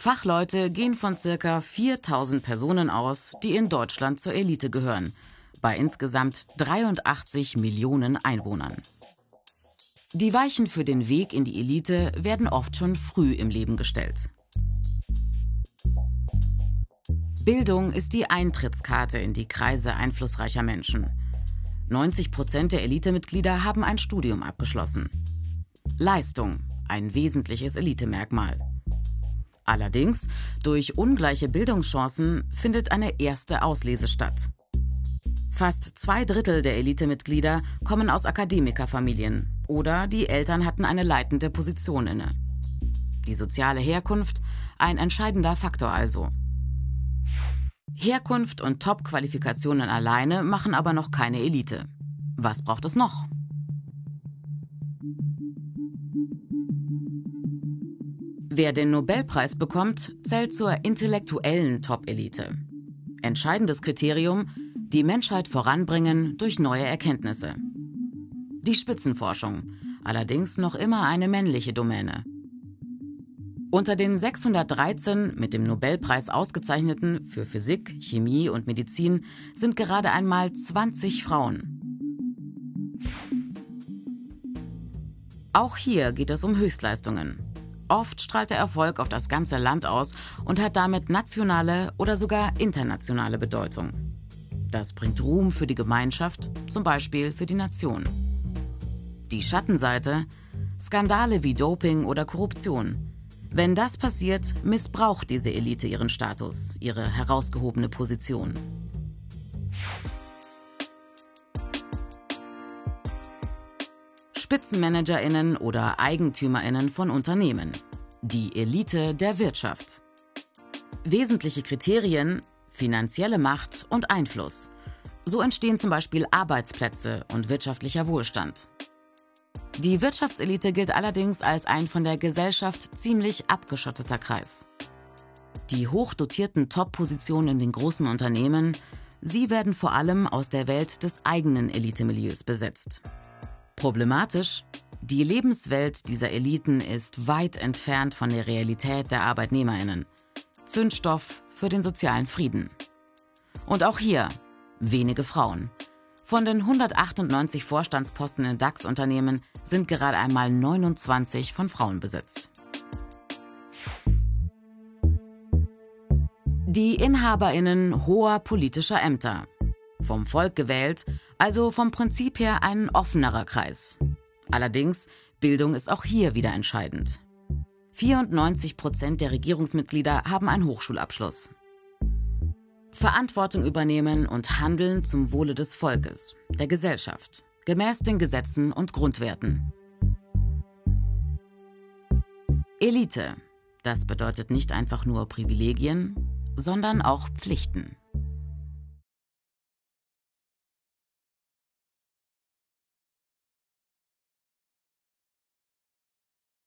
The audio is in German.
Fachleute gehen von ca. 4000 Personen aus, die in Deutschland zur Elite gehören, bei insgesamt 83 Millionen Einwohnern. Die Weichen für den Weg in die Elite werden oft schon früh im Leben gestellt. Bildung ist die Eintrittskarte in die Kreise einflussreicher Menschen. 90 Prozent der Elitemitglieder haben ein Studium abgeschlossen. Leistung, ein wesentliches Elitemerkmal. Allerdings, durch ungleiche Bildungschancen findet eine erste Auslese statt. Fast zwei Drittel der Elitemitglieder kommen aus Akademikerfamilien oder die Eltern hatten eine leitende Position inne. Die soziale Herkunft ein entscheidender Faktor also. Herkunft und Top-Qualifikationen alleine machen aber noch keine Elite. Was braucht es noch? Wer den Nobelpreis bekommt, zählt zur intellektuellen Top-Elite. Entscheidendes Kriterium, die Menschheit voranbringen durch neue Erkenntnisse. Die Spitzenforschung, allerdings noch immer eine männliche Domäne. Unter den 613 mit dem Nobelpreis ausgezeichneten für Physik, Chemie und Medizin sind gerade einmal 20 Frauen. Auch hier geht es um Höchstleistungen. Oft strahlt der Erfolg auf das ganze Land aus und hat damit nationale oder sogar internationale Bedeutung. Das bringt Ruhm für die Gemeinschaft, zum Beispiel für die Nation. Die Schattenseite? Skandale wie Doping oder Korruption. Wenn das passiert, missbraucht diese Elite ihren Status, ihre herausgehobene Position. Spitzenmanagerinnen oder Eigentümerinnen von Unternehmen. Die Elite der Wirtschaft. Wesentliche Kriterien finanzielle Macht und Einfluss. So entstehen zum Beispiel Arbeitsplätze und wirtschaftlicher Wohlstand. Die Wirtschaftselite gilt allerdings als ein von der Gesellschaft ziemlich abgeschotteter Kreis. Die hochdotierten Top-Positionen in den großen Unternehmen, sie werden vor allem aus der Welt des eigenen Elitemilieus besetzt. Problematisch, die Lebenswelt dieser Eliten ist weit entfernt von der Realität der Arbeitnehmerinnen. Zündstoff für den sozialen Frieden. Und auch hier wenige Frauen. Von den 198 Vorstandsposten in DAX-Unternehmen sind gerade einmal 29 von Frauen besetzt. Die Inhaberinnen hoher politischer Ämter. Vom Volk gewählt, also vom Prinzip her ein offenerer Kreis. Allerdings, Bildung ist auch hier wieder entscheidend. 94 Prozent der Regierungsmitglieder haben einen Hochschulabschluss. Verantwortung übernehmen und handeln zum Wohle des Volkes, der Gesellschaft, gemäß den Gesetzen und Grundwerten. Elite, das bedeutet nicht einfach nur Privilegien, sondern auch Pflichten.